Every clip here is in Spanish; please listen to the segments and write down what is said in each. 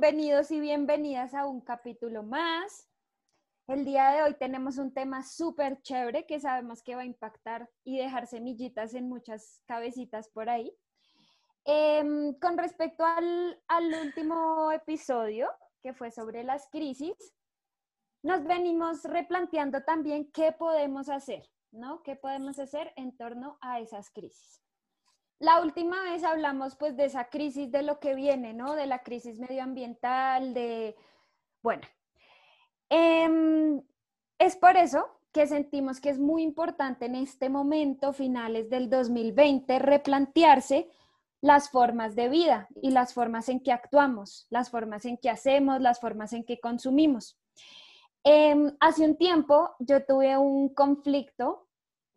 bienvenidos y bienvenidas a un capítulo más. El día de hoy tenemos un tema súper chévere que sabemos que va a impactar y dejar semillitas en muchas cabecitas por ahí. Em, con respecto al, al último episodio, que fue sobre las crisis, nos venimos replanteando también qué podemos hacer, ¿no? ¿Qué podemos hacer en torno a esas crisis? La última vez hablamos pues de esa crisis de lo que viene, ¿no? De la crisis medioambiental, de, bueno, em, es por eso que sentimos que es muy importante en este momento, finales del 2020, replantearse las formas de vida y las formas en que actuamos, las formas en que hacemos, las formas en que consumimos. Em, hace un tiempo yo tuve un conflicto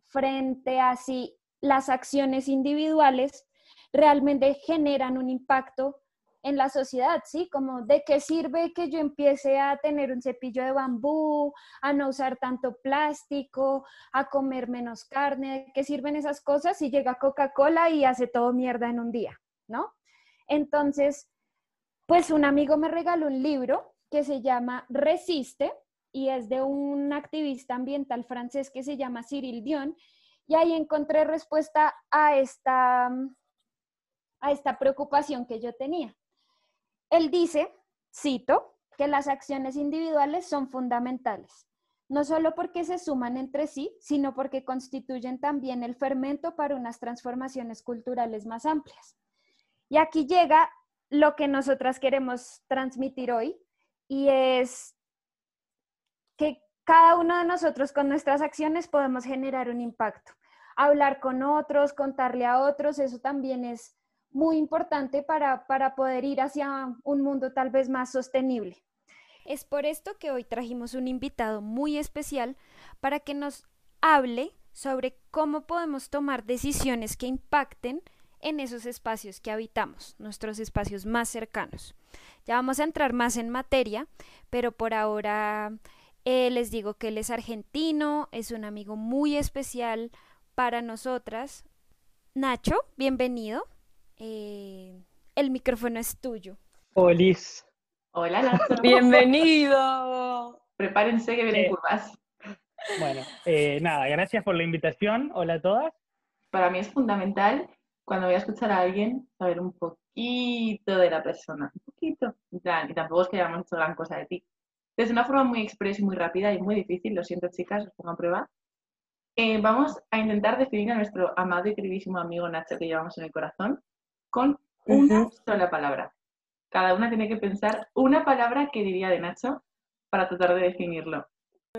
frente a si las acciones individuales realmente generan un impacto en la sociedad, ¿sí? Como de qué sirve que yo empiece a tener un cepillo de bambú, a no usar tanto plástico, a comer menos carne, ¿qué sirven esas cosas si llega Coca-Cola y hace todo mierda en un día, ¿no? Entonces, pues un amigo me regaló un libro que se llama Resiste y es de un activista ambiental francés que se llama Cyril Dion y ahí encontré respuesta a esta, a esta preocupación que yo tenía. Él dice, cito, que las acciones individuales son fundamentales, no solo porque se suman entre sí, sino porque constituyen también el fermento para unas transformaciones culturales más amplias. Y aquí llega lo que nosotras queremos transmitir hoy, y es que cada uno de nosotros con nuestras acciones podemos generar un impacto. Hablar con otros, contarle a otros, eso también es muy importante para, para poder ir hacia un mundo tal vez más sostenible. Es por esto que hoy trajimos un invitado muy especial para que nos hable sobre cómo podemos tomar decisiones que impacten en esos espacios que habitamos, nuestros espacios más cercanos. Ya vamos a entrar más en materia, pero por ahora eh, les digo que él es argentino, es un amigo muy especial para nosotras. Nacho, bienvenido. Eh, el micrófono es tuyo. Hola. Hola, Nacho. Bienvenido. Prepárense que vienen Eh, curvas. Bueno, eh, nada, gracias por la invitación. Hola a todas. Para mí es fundamental cuando voy a escuchar a alguien saber un poquito de la persona. Un poquito. Y tampoco es que hayamos hecho gran cosa de ti. De una forma muy express y muy rápida y muy difícil, lo siento chicas, os pongo a prueba. Eh, vamos a intentar definir a nuestro amado y queridísimo amigo Nacho que llevamos en el corazón con una sola palabra. Cada una tiene que pensar una palabra que diría de Nacho para tratar de definirlo.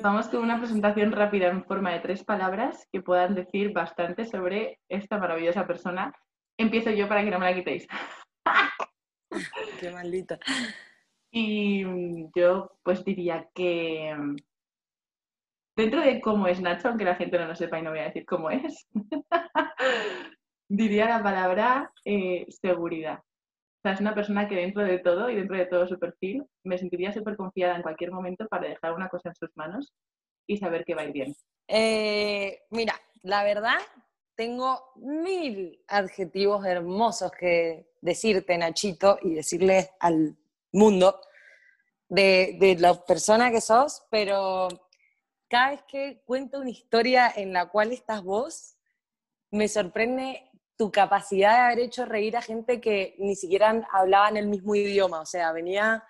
Vamos con una presentación rápida en forma de tres palabras que puedan decir bastante sobre esta maravillosa persona. Empiezo yo para que no me la quitéis. Qué maldita. Y mm, yo pues diría que mm, dentro de cómo es Nacho, aunque la gente no lo sepa y no voy a decir cómo es, diría la palabra eh, seguridad. O sea, es una persona que dentro de todo y dentro de todo su perfil me sentiría súper confiada en cualquier momento para dejar una cosa en sus manos y saber que va a ir bien. Eh, mira, la verdad, tengo mil adjetivos hermosos que decirte, Nachito, y decirle al mundo de, de la persona que sos, pero cada vez que cuento una historia en la cual estás vos, me sorprende tu capacidad de haber hecho reír a gente que ni siquiera hablaban el mismo idioma, o sea, venía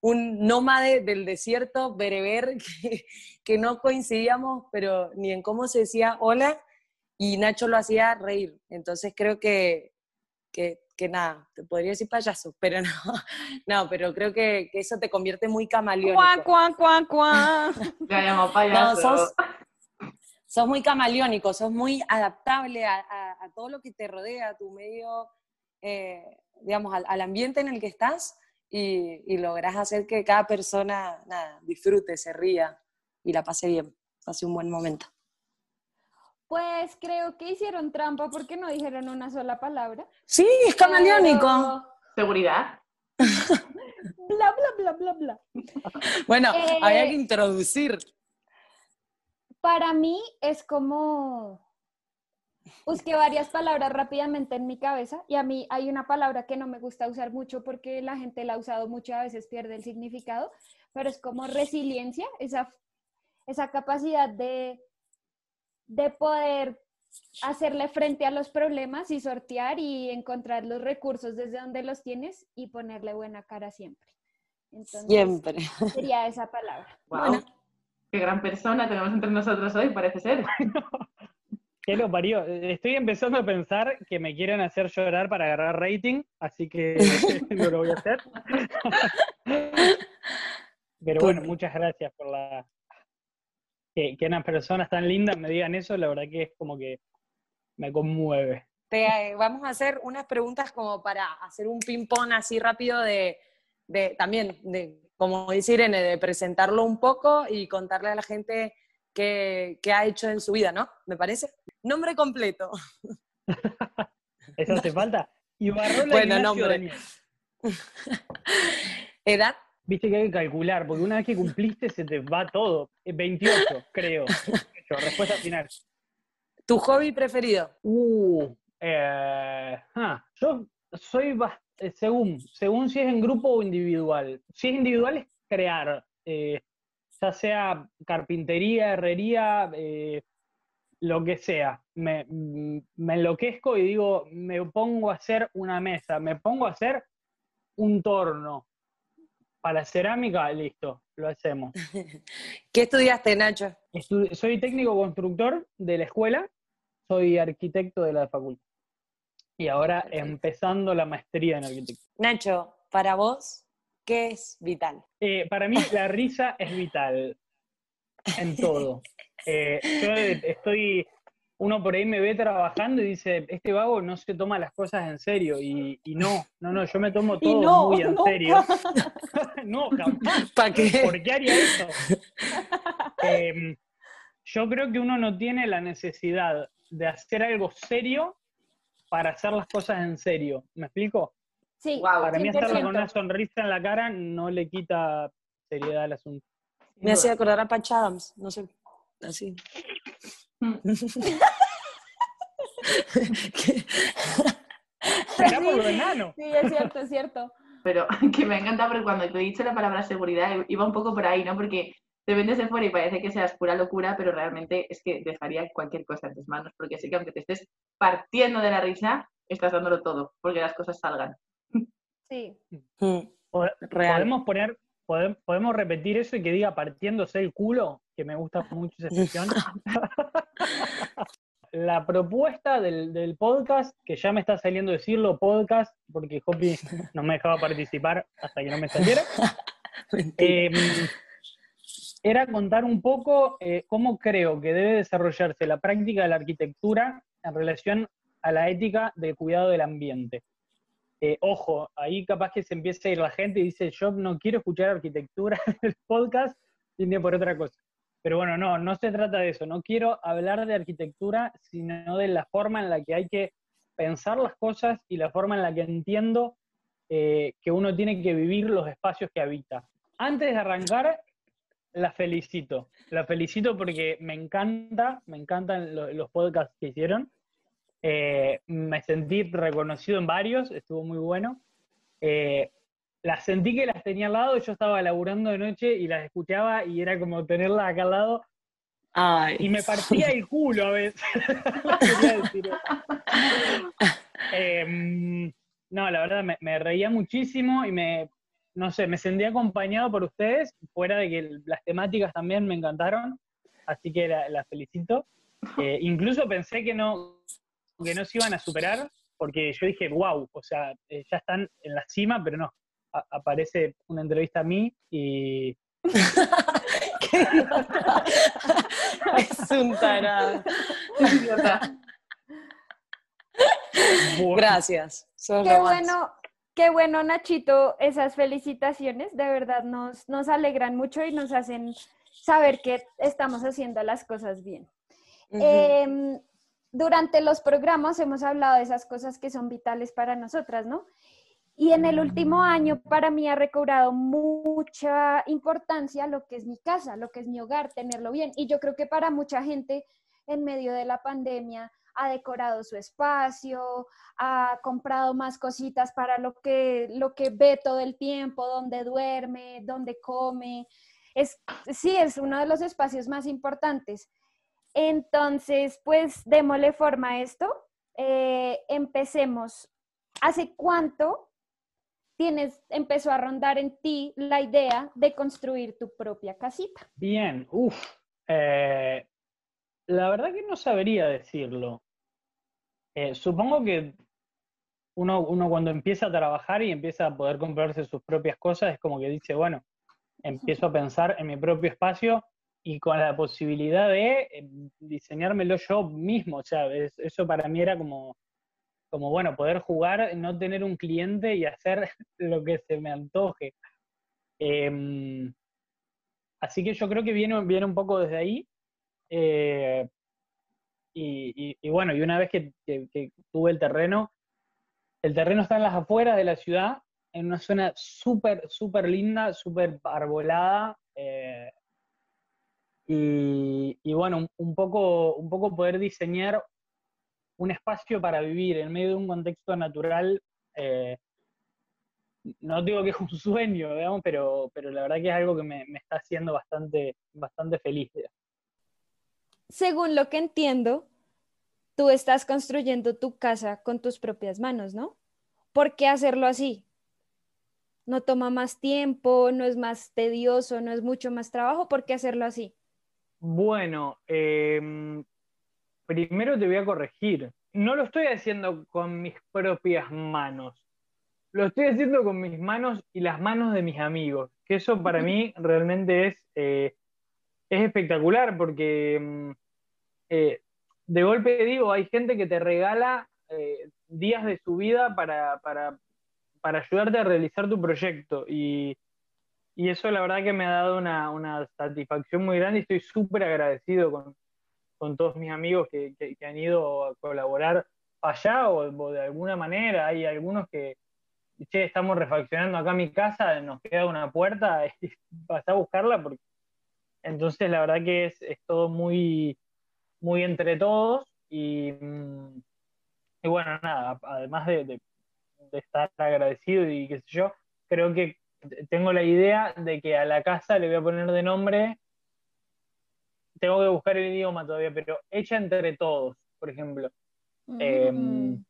un nómade del desierto bereber que, no coincidíamos, pero ni en cómo se decía hola, y Nacho lo hacía reír. Entonces creo que, que, que nada, te podría decir payaso, pero no, no, pero creo que, que eso te convierte muy camaleónico. Cuá, cuá, cuá, cuá. Ya llamo No, payaso. sos, sos muy camaleónico, sos muy adaptable a, a- a todo lo que te rodea, a tu medio, eh, digamos, al, al ambiente en el que estás y, y lográs hacer que cada persona nada, disfrute, se ría y la pase bien, pase un buen momento. Pues creo que hicieron trampa porque no dijeron una sola palabra. Sí, es camaleónico. Pero Seguridad. Bla, bla, bla, bla, bla. Bueno, Eh, había que introducir. Para mí es como busqué varias palabras rápidamente en mi cabeza y a mí hay una palabra que no me gusta usar mucho porque la gente la ha usado mucho y a veces pierde el significado, pero es como resiliencia, esa, esa capacidad de, de poder hacerle frente a los problemas y sortear y encontrar los recursos desde donde los tienes y ponerle buena cara siempre. Entonces, Siempre. sería esa palabra. Wow. Qué gran persona tenemos entre nosotros hoy, parece ser. ¿Qué lo parió? Estoy empezando a pensar que me quieren hacer llorar para agarrar rating, así que no lo voy a hacer. Pero bueno, muchas gracias por la... Que, que unas personas tan lindas me digan eso, la verdad que es como que me conmueve. Te, eh, vamos a hacer unas preguntas como para hacer un ping-pong así rápido de, de también, de, como dice Irene, de presentarlo un poco y contarle a la gente qué, qué ha hecho en su vida, ¿no? ¿Me parece? Nombre completo. ¿Eso hace falta? Ibarrola Bueno, Ignacio nombre. Daniel. ¿Edad? Viste que hay que calcular, porque una vez que cumpliste se te va todo. Eh, 28, creo. 28, respuesta final. ¿Tu hobby preferido? Uh, eh, ah, yo soy eh, según, según si es en grupo o individual. Si es individual es crear, eh, ya sea carpintería, herrería, eh, lo que sea. Me, mm, me enloquezco y digo, me pongo a hacer una mesa, me pongo a hacer un torno. Para cerámica, listo, lo hacemos. ¿Qué estudiaste, Nacho? Estu- soy técnico constructor de la escuela, soy arquitecto de la facultad. Y ahora Perfecto. empezando la maestría en arquitectura. Nacho, para vos, ¿qué es vital? Eh, para mí la risa es vital en todo. Eh, yo estoy, uno por ahí me ve trabajando y dice, este vago no se toma las cosas en serio. Y, y no, no, no, yo me tomo todo no, muy en no. serio. no, jamás. ¿Para qué? ¿Por qué haría eso? Em, yo creo que uno no tiene la necesidad de hacer algo serio para hacer las cosas en serio. ¿Me explico? Sí, Wow. Para mí hacerlo con 100%. una sonrisa en la cara no le quita seriedad al asunto. Me hacía acordar a Patch Adams, no sé, así. Será por lo enano. Sí, es cierto, es cierto. Pero que me ha encantado porque cuando te he dicho la palabra seguridad iba un poco por ahí, ¿no? Porque te ven desde fuera y parece que seas pura locura, pero realmente es que dejaría cualquier cosa en tus manos, porque sé que aunque te estés partiendo de la risa, estás dándolo todo, porque las cosas salgan. Sí. Mm, Real. Podemos poner, podem- podemos repetir eso y que diga partiéndose el culo, que me gusta mucho esa expresión. La propuesta del, del podcast, que ya me está saliendo decirlo podcast, porque Hopi no me dejaba participar hasta que no me saliera, eh, era contar un poco eh, cómo creo que debe desarrollarse la práctica de la arquitectura en relación a la ética del cuidado del ambiente. Eh, ojo, ahí capaz que se empieza a ir la gente y dice, yo no quiero escuchar arquitectura en el podcast, viene por otra cosa. Pero bueno, no, no se trata de eso, no quiero hablar de arquitectura, sino de la forma en la que hay que pensar las cosas y la forma en la que entiendo eh, que uno tiene que vivir los espacios que habita. Antes de arrancar, la felicito. La felicito porque me encanta, me encantan lo- los podcasts que hicieron. Eh, me sentí reconocido en varios, estuvo muy bueno. Eh, las sentí que las tenía al lado, yo estaba laburando de noche y las escuchaba y era como tenerlas acá al lado Ay, y me partía el culo a veces. Em, no, la verdad me, me reía muchísimo y me, no sé, me sentí acompañado por ustedes, fuera de que las temáticas también me encantaron, así que la- las felicito. Eh, incluso pensé que no, que no se iban a superar, porque yo dije, wow, o sea, eh, ya están en la cima, pero no. A- aparece una entrevista a mí y qué idiota. es un tarado. Idiota. Gracias. Qué bueno, qué bueno, Nachito, esas felicitaciones, de verdad nos, nos alegran mucho y nos hacen saber que estamos haciendo las cosas bien. Em, durante los programas hemos hablado de esas cosas que son vitales para nosotras, ¿no? Y en el último año para mí ha recobrado mucha importancia lo que es mi casa, lo que es mi hogar, tenerlo bien. Y yo creo que para mucha gente en medio de la pandemia ha decorado su espacio, ha comprado más cositas para lo que, lo que ve todo el tiempo, donde duerme, donde come. Es, sí, es uno de los espacios más importantes. Entonces, pues démosle forma a esto. Eh, empecemos. ¿Hace cuánto tienes, empezó a rondar en ti la idea de construir tu propia casita? Bien, uff. Eh, la verdad que no sabría decirlo. Eh, supongo que uno, cuando empieza a trabajar y empieza a poder comprarse sus propias cosas, es como que dice, bueno, empiezo a pensar en mi propio espacio y con la posibilidad de eh, diseñármelo yo mismo. O sea, eso para mí era como, como, bueno, poder jugar, no tener un cliente y hacer lo que se me antoje. Em, así que yo creo que viene, viene un poco desde ahí. Eh, y, bueno, y una vez que, tuve el terreno, el terreno está en las afueras de la ciudad, en una zona súper, súper linda, súper arbolada. Eh, y, bueno, un, poco, un poco poder diseñar un espacio para vivir en medio de un contexto natural. Eh, no digo que es un sueño, digamos, pero, pero la verdad que es algo que me, está haciendo bastante, bastante feliz según lo que entiendo, tú estás construyendo tu casa con tus propias manos, ¿no? ¿Por qué hacerlo así? No toma más tiempo, no es más tedioso, no es mucho más trabajo, ¿por qué hacerlo así? Bueno, em, primero te voy a corregir. No lo estoy haciendo con mis propias manos. Lo estoy haciendo con mis manos y las manos de mis amigos. Que eso para mí realmente es eh, es espectacular porque mm, eh, de golpe digo, hay gente que te regala eh, días de su vida para, para, ayudarte a realizar tu proyecto y, eso la verdad que me ha dado una, satisfacción muy grande y estoy súper agradecido con, todos mis amigos que, han ido a colaborar allá o, de alguna manera. Hay algunos que, che, estamos refaccionando acá mi casa, nos queda una puerta y vas a buscarla porque entonces, la verdad que es, todo muy, muy entre todos y, mm, bueno, nada, además de, estar agradecido y qué sé yo, creo que tengo la idea de que a la casa le voy a poner de nombre, tengo que buscar el idioma todavía, pero hecha entre todos, por ejemplo. Em, mm.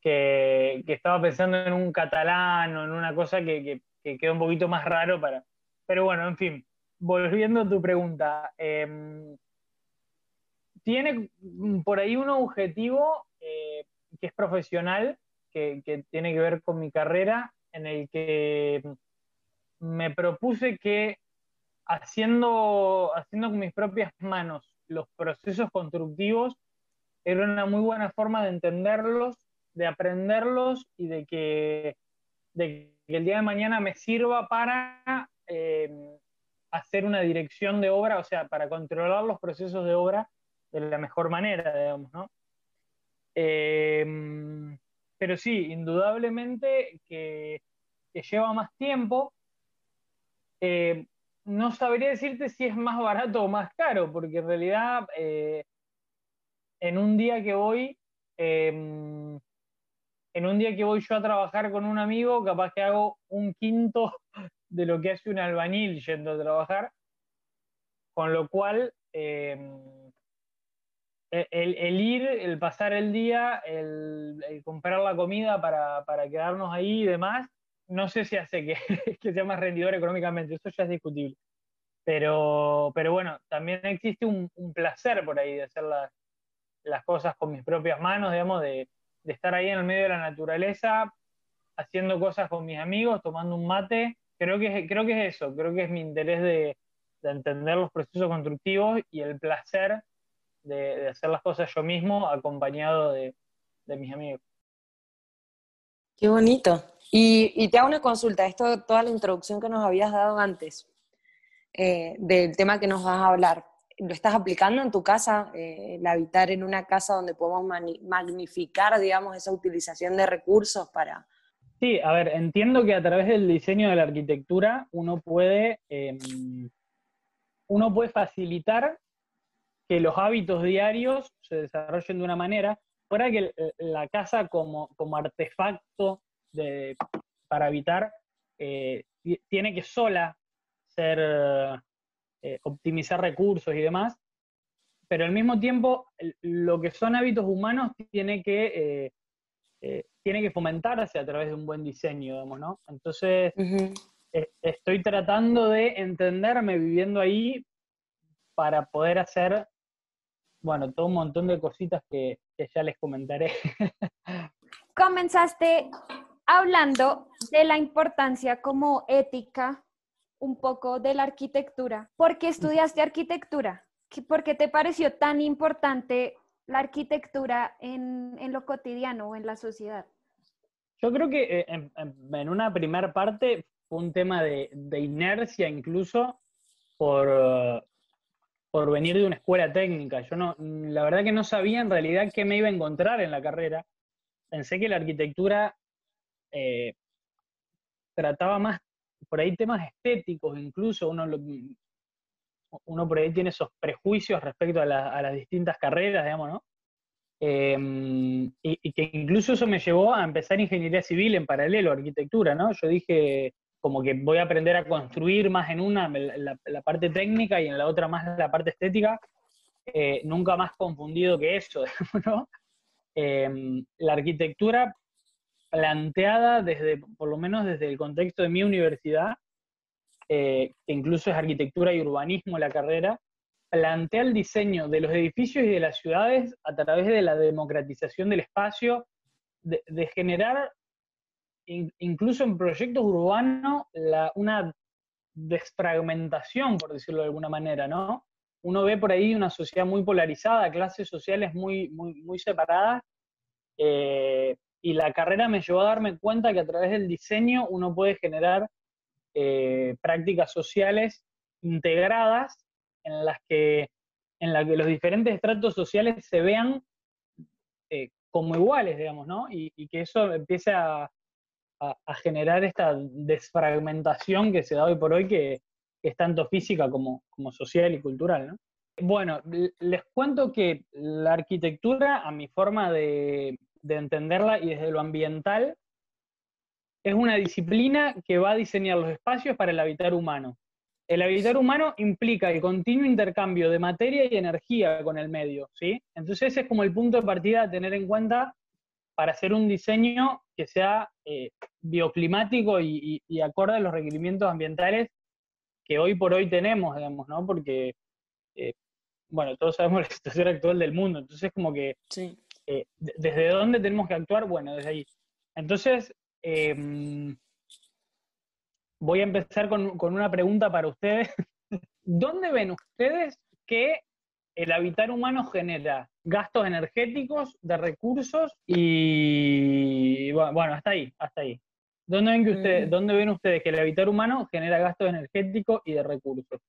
que, estaba pensando en un catalán o en una cosa que, que, queda un poquito más raro para... Pero bueno, en fin, volviendo a tu pregunta, em, tiene por ahí un objetivo eh, que es profesional, que, tiene que ver con mi carrera, en el que me propuse que haciendo, haciendo con mis propias manos los procesos constructivos era una muy buena forma de entenderlos, de aprenderlos y de que, el día de mañana me sirva para em, hacer una dirección de obra, o sea, para controlar los procesos de obra de la mejor manera, digamos, ¿no? Em, pero sí, indudablemente que, lleva más tiempo. Eh, no sabría decirte si es más barato o más caro, porque en realidad eh, en un día que voy, em, en un día que voy yo a trabajar con un amigo, capaz que hago un quinto de lo que hace un albañil yendo a trabajar, con lo cual eh, el, ir, el pasar el día, el, comprar la comida para, quedarnos ahí y demás, no sé si hace que, que, sea más rendidor económicamente, eso ya es discutible. Pero, pero bueno, también existe un, placer por ahí de hacer las, las, cosas con mis propias manos, digamos, de, de estar ahí en el medio de la naturaleza, haciendo cosas con mis amigos, tomando un mate creo que, creo que es eso, creo que es mi interés de, entender los procesos constructivos y el placer de, hacer las cosas yo mismo acompañado de, mis amigos. Qué bonito. Y, te hago una consulta, esto, toda la introducción que nos habías dado antes eh, del tema que nos vas a hablar, ¿lo estás aplicando en tu casa, eh, el habitar en una casa donde podemos magnificar, digamos, esa utilización de recursos para, Sí, a ver, entiendo que a través del diseño de la arquitectura uno puede, em, uno puede facilitar que los hábitos diarios se desarrollen de una manera, fuera que la casa como, como artefacto de, para habitar eh, tiene que sola ser, eh, optimizar recursos y demás, pero al mismo tiempo lo que son hábitos humanos tiene que, eh, tiene que fomentarse a través de un buen diseño, digamos, ¿no? Entonces, estoy tratando de entenderme viviendo ahí para poder hacer, bueno, todo un montón de cositas que, que ya les comentaré. Comenzaste hablando de la importancia como ética un poco de la arquitectura. ¿Por qué estudiaste arquitectura? ¿Por qué te pareció tan importante la arquitectura en, lo cotidiano o en la sociedad? Yo creo que eh, en, una primera parte fue un tema de, inercia incluso por, por venir de una escuela técnica. Yo no, la verdad que no sabía en realidad qué me iba a encontrar en la carrera. Pensé que la arquitectura eh, trataba más por ahí temas estéticos, incluso uno, uno por ahí tiene esos prejuicios respecto a, las distintas carreras, digamos, ¿no? Em, y, que incluso eso me llevó a empezar ingeniería civil en paralelo arquitectura, ¿no? Yo dije, como que voy a aprender a construir más en una la, parte técnica y en la otra más la parte estética, eh, nunca más confundido que eso, ¿no? Em, la arquitectura planteada desde, por lo menos desde el contexto de mi universidad, eh, que incluso es arquitectura y urbanismo la carrera, plantea el diseño de los edificios y de las ciudades a través de la democratización del espacio, de, generar incluso en proyectos urbanos una desfragmentación, por decirlo de alguna manera, ¿no? Uno ve por ahí una sociedad muy polarizada, clases sociales muy, muy, muy separadas, eh, y la carrera me llevó a darme cuenta que a través del diseño uno puede generar eh, prácticas sociales integradas en las que en la que los diferentes estratos sociales se vean eh, como iguales, digamos, ¿no? Y, que eso empiece a, generar esta desfragmentación que se da hoy por hoy, que, es tanto física como, como social y cultural, ¿no? Bueno, les cuento que la arquitectura, a mi forma de, de entenderla y desde lo ambiental, es una disciplina que va a diseñar los espacios para el habitar humano. El habitar humano implica el continuo intercambio de materia y energía con el medio, ¿sí? Entonces ese es como el punto de partida a tener en cuenta para hacer un diseño que sea eh, bioclimático y, acorde a los requerimientos ambientales que hoy por hoy tenemos, digamos, ¿no? Porque, eh, bueno, todos sabemos la situación actual del mundo, entonces como que sí. Eh, ¿Desde dónde tenemos que actuar? Bueno, desde ahí. Entonces, em, voy a empezar con, una pregunta para ustedes. ¿Dónde ven ustedes que el habitar humano genera gastos energéticos, de recursos y bueno, hasta ahí, hasta ahí. ¿Dónde ven, que ustedes, mm. ¿Dónde ven ustedes que el habitar humano genera gastos energéticos y de recursos?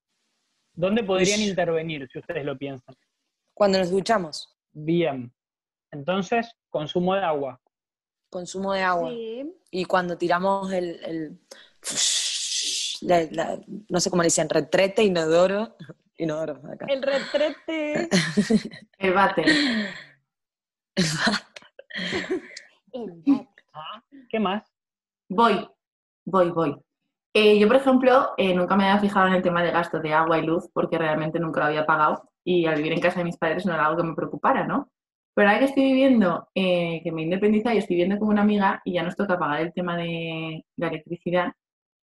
¿Dónde podrían intervenir, si ustedes lo piensan? Cuando nos duchamos. Bien. Entonces, consumo de agua. Consumo de agua. Y cuando tiramos el, no sé cómo le dicen, retrete, inodoro. Inodoro, acá. El retrete. el váter. El váter. Ah, ¿Qué más? Voy, voy, voy. Eh, yo, por ejemplo, eh, nunca me había fijado en el tema de gasto de agua y luz porque realmente nunca lo había pagado y al vivir en casa de mis padres no era algo que me preocupara, ¿no? Pero ahora que estoy viviendo, eh, que me independiza y estoy viviendo como una amiga y ya nos toca pagar el tema de la electricidad,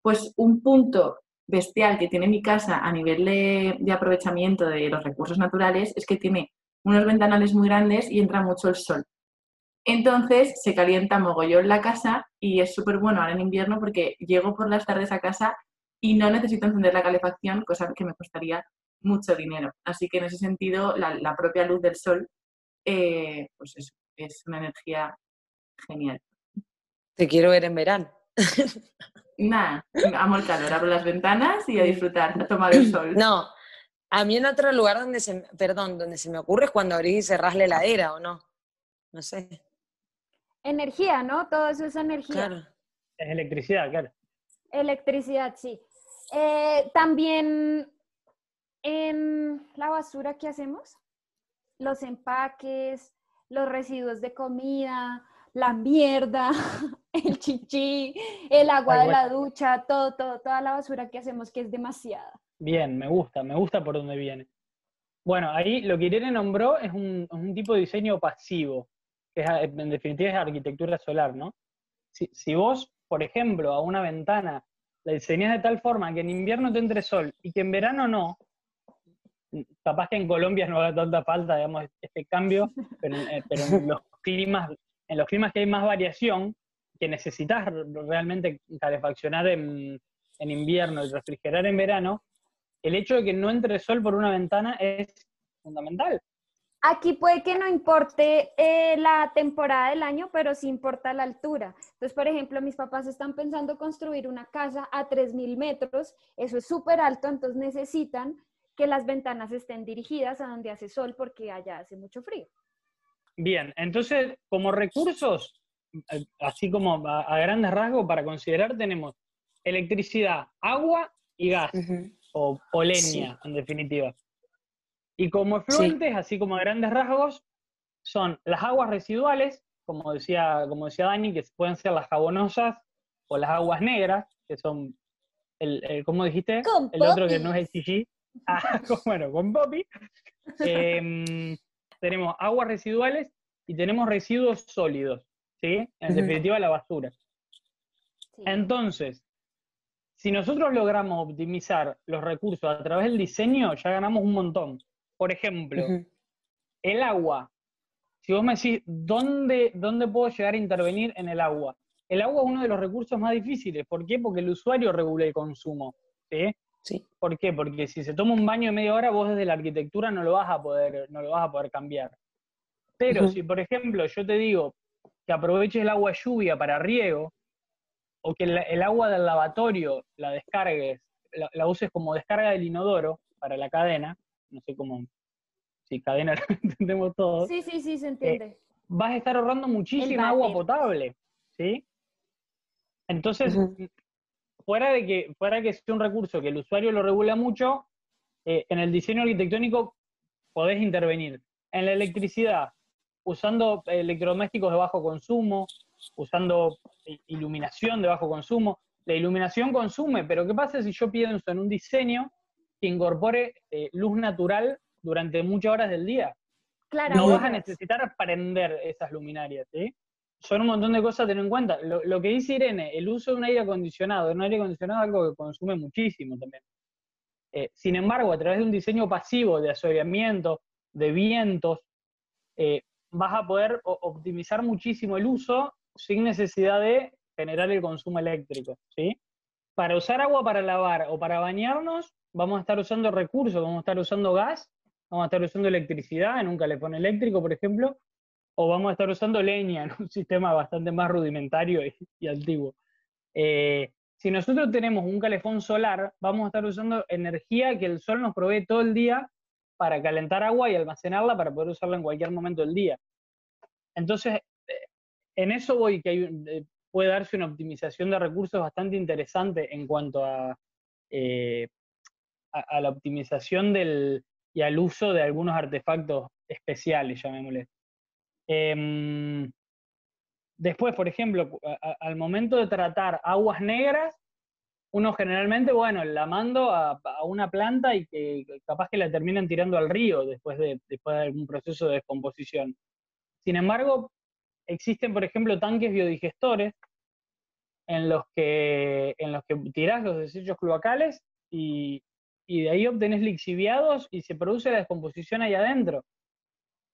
pues un punto bestial que tiene mi casa a nivel de, aprovechamiento de los recursos naturales es que tiene unos ventanales muy grandes y entra mucho el sol. Entonces se calienta mogollón la casa y es súper bueno ahora en invierno porque llego por las tardes a casa y no necesito encender la calefacción, cosa que me costaría mucho dinero. Así que en ese sentido la propia luz del sol eh, pues es, es una energía genial. Te quiero ver en verano. Nada, amo el calor, abro las ventanas y a disfrutar, a tomar el sol. No, a mí en otro lugar donde se, perdón, donde se me ocurre es cuando abrís y cerrás la heladera, ¿o no? No sé. Energía, ¿no? Todo eso es energía. Claro. Es electricidad, claro. Electricidad, sí. Eh, también en la basura, ¿qué hacemos? Los empaques, los residuos de comida, la mierda, el chichi, el agua de la ducha, todo, todo, toda la basura que hacemos que es demasiada. Bien, me gusta, me gusta por dónde viene. Bueno, ahí lo que Irene nombró es un, tipo de diseño pasivo, que en definitiva es arquitectura solar, ¿no? Si, si, vos, por ejemplo, a una ventana la diseñas de tal forma que en invierno te entre sol y que en verano no, capaz que en Colombia no haga tanta falta, digamos, este cambio, pero, eh, en los climas, en los climas que hay más variación, que necesitas realmente calefaccionar en, invierno y refrigerar en verano, el hecho de que no entre sol por una ventana es fundamental. Aquí puede que no importe eh, la temporada del año, pero sí importa la altura. Entonces, por ejemplo, mis papás están pensando construir una casa a 3.000 metros, eso es súper alto, entonces necesitan que las ventanas estén dirigidas a donde hace sol porque allá hace mucho frío. Bien, entonces como recursos, eh, así como a, grandes rasgos para considerar, tenemos electricidad, agua y gas, o, leña en definitiva. Y como efluentes, así como a grandes rasgos, son las aguas residuales, como decía, como decía Dani, que pueden ser las jabonosas o las aguas negras, que son, el, ¿cómo dijiste? el otro que no es el CG. Ah, bueno, con Poppy. Em, tenemos aguas residuales y tenemos residuos sólidos, ¿sí? En definitiva, la basura. Entonces, si nosotros logramos optimizar los recursos a través del diseño, ya ganamos un montón. Por ejemplo, el agua. Si vos me decís, ¿dónde, ¿dónde puedo llegar a intervenir en el agua? El agua es uno de los recursos más difíciles. ¿Por qué? Porque el usuario regula el consumo. ¿sí? ¿Por qué? Porque si se toma un baño de media hora, vos desde la arquitectura no lo vas a poder, no lo vas a poder cambiar. Pero si, por ejemplo, yo te digo que aproveches el agua lluvia para riego, o que el, agua del lavatorio la descargues, la, uses como descarga del inodoro para la cadena, no sé cómo, si cadena lo entendemos todos. Sí, sí, sí, se entiende. Eh, vas a estar ahorrando muchísima agua potable, ¿sí? Entonces, fuera de que, fuera que sea un recurso que el usuario lo regula mucho, eh, en el diseño arquitectónico podés intervenir. En la electricidad, usando electrodomésticos de bajo consumo, usando iluminación de bajo consumo. La iluminación consume, pero ¿qué pasa si yo pienso en un diseño que incorpore eh, luz natural durante muchas horas del día? Claro, no vas a necesitar prender esas luminarias, ¿sí? Son un montón de cosas a tener en cuenta. Lo, que dice Irene, el uso de un aire acondicionado, un aire acondicionado es algo que consume muchísimo también. Eh, sin embargo, a través de un diseño pasivo de asoleamiento, de vientos, eh, vas a poder optimizar muchísimo el uso sin necesidad de generar el consumo eléctrico. ¿sí? Para usar agua para lavar o para bañarnos, vamos a estar usando recursos, vamos a estar usando gas, vamos a estar usando electricidad en un calefón eléctrico, por ejemplo, o vamos a estar usando leña en un sistema bastante más rudimentario y, antiguo. Eh, si nosotros tenemos un calefón solar, vamos a estar usando energía que el sol nos provee todo el día para calentar agua y almacenarla para poder usarla en cualquier momento del día. Entonces, eh, en eso voy, que eh, puede darse una optimización de recursos bastante interesante en cuanto a, a, la optimización del, y al uso de algunos artefactos especiales, llamémosle. Em, después, por ejemplo, al momento de tratar aguas negras, uno generalmente, bueno, la mando a, una planta y que capaz que la terminan tirando al río después de, después de algún proceso de descomposición. Sin embargo, existen, por ejemplo, tanques biodigestores en los que, en los que tirás los desechos cloacales y, y de ahí obtenés lixiviados y se produce la descomposición ahí adentro.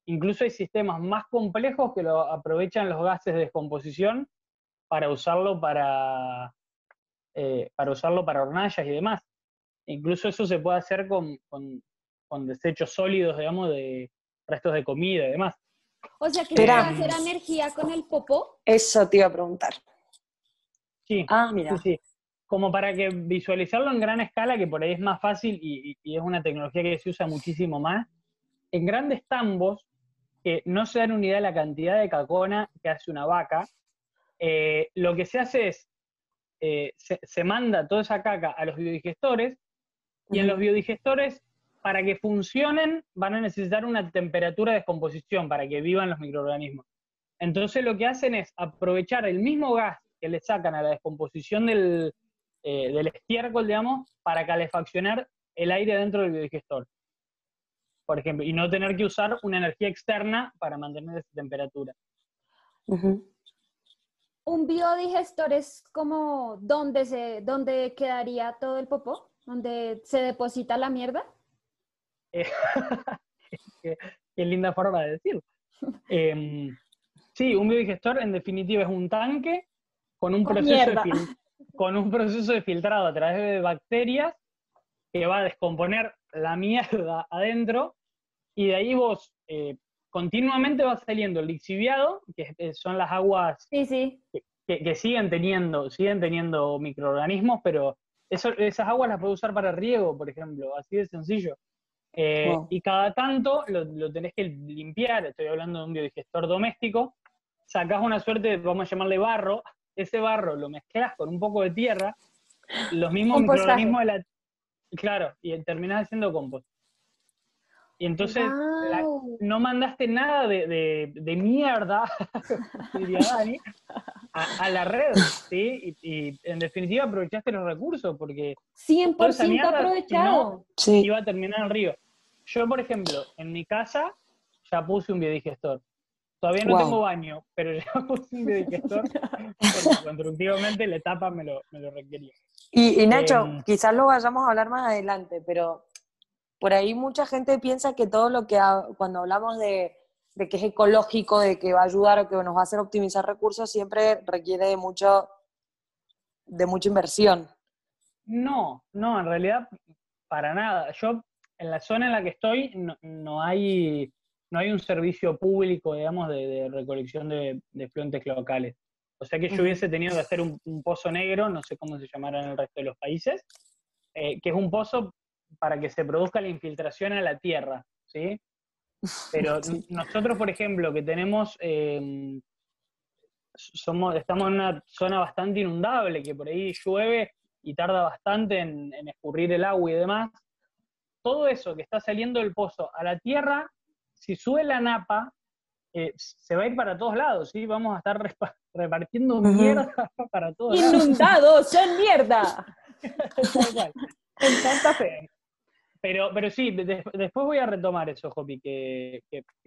Incluso hay sistemas más complejos que lo aprovechan los gases de descomposición para usarlo para, eh, para usarlo para hornallas y demás. Incluso eso se puede hacer con, desechos sólidos, digamos, de restos de comida y demás. O sea, que se puede hacer energía con el popó. Eso te iba a preguntar. Sí. Ah, mira. Sí, Como para que visualizarlo en gran escala, que por ahí es más fácil y, y es una tecnología que se usa muchísimo más. En grandes tambos, que no se dan unidad de la cantidad de cacona que hace una vaca. Eh, lo que se hace es, eh, se, manda toda esa caca a los biodigestores y en los biodigestores para que funcionen van a necesitar una temperatura de descomposición para que vivan los microorganismos. Entonces lo que hacen es aprovechar el mismo gas que le sacan a la descomposición del, eh, del estiércol, digamos, para calefaccionar el aire dentro del biodigestor. Por ejemplo, y no tener que usar una energía externa para mantener esa temperatura. ¿Un biodigestor es como donde, se, donde quedaría todo el popó? ¿Donde se deposita la mierda? Eh, qué, linda forma de decirlo. Em, sí, un biodigestor en definitiva es un tanque con un, proceso de con un proceso de filtrado a través de bacterias que va a descomponer la mierda adentro y de ahí vos eh, continuamente va saliendo el lixiviado, que son las aguas sí, Que, siguen teniendo, siguen teniendo microorganismos, pero esas aguas las puedes usar para riego, por ejemplo, así de sencillo. Eh, y cada tanto lo, tenés que limpiar, estoy hablando de un biodigestor doméstico, sacás una suerte, vamos a llamarle barro, ese barro lo mezclas con un poco de tierra, los mismos microorganismos de la... Claro, y terminás haciendo compost. Y entonces no mandaste nada de, mierda, a, la red, ¿sí? Y, en definitiva aprovechaste los recursos porque... 100% aprovechado. sí. Iba a terminar en río. Yo, por ejemplo, en mi casa ya puse un biodigestor. Todavía no tengo baño, pero ya puse un biodigestor porque constructivamente la etapa me lo, me lo requería. Y, Nacho, em, quizás lo vayamos a hablar más adelante, pero por ahí mucha gente piensa que todo lo que cuando hablamos de, que es ecológico, de que va a ayudar o que nos va a hacer optimizar recursos, siempre requiere de mucho de mucha inversión. No, no, en realidad para nada. Yo en la zona en la que estoy no, hay no hay un servicio público, digamos, de, recolección de, de fluentes locales. O sea que yo hubiese tenido que hacer un, pozo negro, no sé cómo se llamará en el resto de los países, eh, que es un pozo para que se produzca la infiltración a la tierra, ¿sí? Pero nosotros, por ejemplo, que tenemos, eh, somos, estamos en una zona bastante inundable, que por ahí llueve y tarda bastante en, escurrir el agua y demás, todo eso que está saliendo del pozo a la tierra, si sube la napa, eh, se va a ir para todos lados, ¿sí? Vamos a estar repartiendo mierda para todos Inundados en mierda. en Santa Fe. Pero, pero sí, después voy a retomar eso, Jopi, que,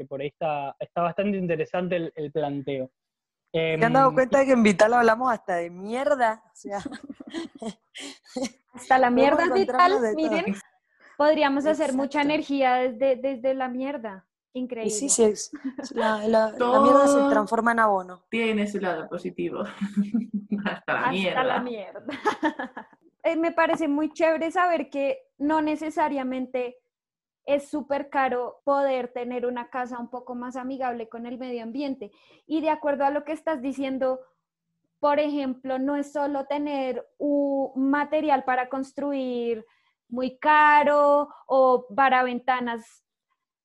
por ahí está, está bastante interesante el, planteo. ¿Te han dado em, cuenta de que en Vital hablamos hasta de mierda? hasta la mierda es vital, miren. Podríamos hacer mucha energía desde, desde la mierda. Increíble. Sí, sí, es, la, mierda se transforma en abono. Tiene su lado positivo. hasta la mierda. Hasta la mierda. Eh, me parece muy chévere saber que no necesariamente es súper caro poder tener una casa un poco más amigable con el medio ambiente. Y de acuerdo a lo que estás diciendo, por ejemplo, no es solo tener un material para construir muy caro o para ventanas,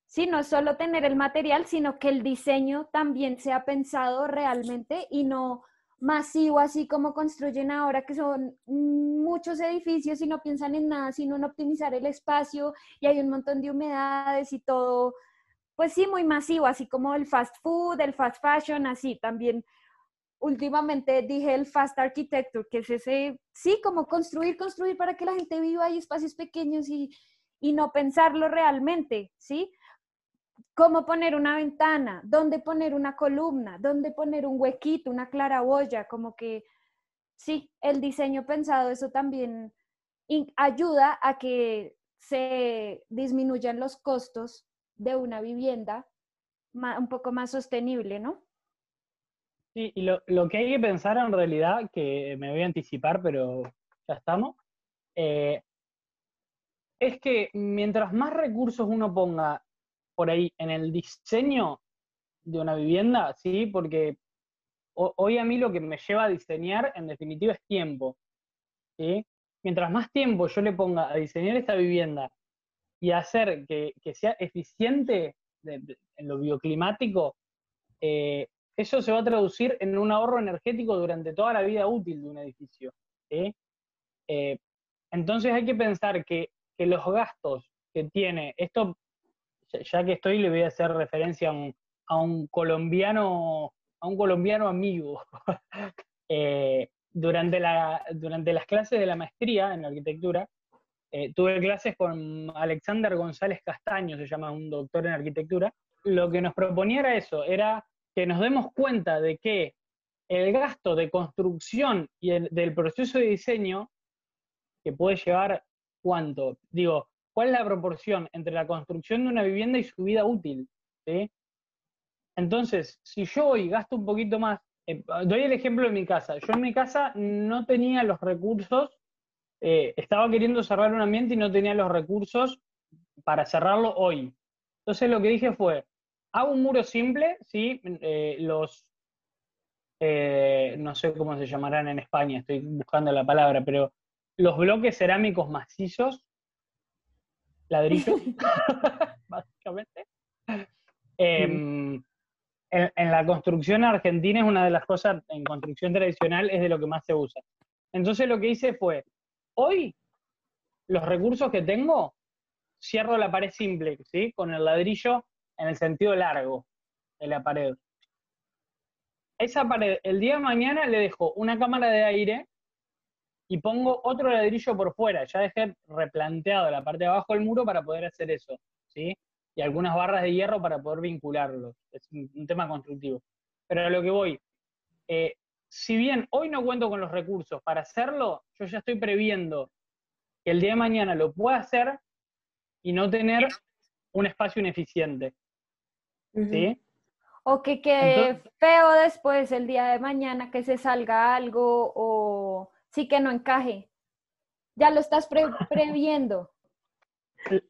sí, no es solo tener el material, sino que el diseño también se ha pensado realmente y no masivo, así como construyen ahora, que son muchos edificios y no piensan en nada, sino en optimizar el espacio y hay un montón de humedades y todo, pues sí, muy masivo, así como el fast food, el fast fashion, así también. Últimamente dije el fast architecture, que es ese, sí, como construir, construir para que la gente viva y espacios pequeños y, y no pensarlo realmente, ¿sí? Cómo poner una ventana, dónde poner una columna, dónde poner un huequito, una claraboya, como que sí, el diseño pensado, eso también ayuda a que se disminuyan los costos de una vivienda un poco más sostenible, ¿no? Sí, y lo, que hay que pensar en realidad, que me voy a anticipar, pero ya estamos, eh, es que mientras más recursos uno ponga por ahí en el diseño de una vivienda, ¿sí? Porque hoy a mí lo que me lleva a diseñar, en definitiva, es tiempo, ¿sí? Mientras más tiempo yo le ponga a diseñar esta vivienda y hacer que, sea eficiente en lo bioclimático, eh, eso se va a traducir en un ahorro energético durante toda la vida útil de un edificio. Eh, entonces hay que pensar que, que los gastos que tiene, esto, ya que estoy, le voy a hacer referencia a un, colombiano, a un colombiano amigo. Eh, durante, la, durante las clases de la maestría en arquitectura, eh, tuve clases con Alexander González Castaño, se llama un doctor en arquitectura. Lo que nos proponía era eso, era que nos demos cuenta de que el gasto de construcción y el, del proceso de diseño, que puede llevar cuánto, digo, ¿cuál es la proporción entre la construcción de una vivienda y su vida útil? Entonces, si yo hoy gasto un poquito más, eh, doy el ejemplo de mi casa, yo en mi casa no tenía los recursos, eh, estaba queriendo cerrar un ambiente y no tenía los recursos para cerrarlo hoy. Entonces lo que dije fue, hago un muro simple, ¿sí? Eh, los no sé cómo se llamarán en España, estoy buscando la palabra, pero los bloques cerámicos macizos, ladrillos, básicamente. Em, en, la construcción argentina es una de las cosas, en construcción tradicional es de lo que más se usa. Entonces lo que hice fue, hoy los recursos que tengo, cierro la pared simple, ¿sí? Con el ladrillo en el sentido largo de la pared esa pared, el día de mañana le dejo una cámara de aire y pongo otro ladrillo por fuera. Ya dejé replanteado la parte de abajo del muro para poder hacer eso, ¿sí? Y algunas barras de hierro para poder vincularlos. Es un, tema constructivo. Pero a lo que voy, eh, si bien hoy no cuento con los recursos para hacerlo, yo ya estoy previendo que el día de mañana lo pueda hacer y no tener un espacio ineficiente. ¿Sí? O que quede feo después el día de mañana que se salga algo o sí que no encaje. Ya lo estás previendo.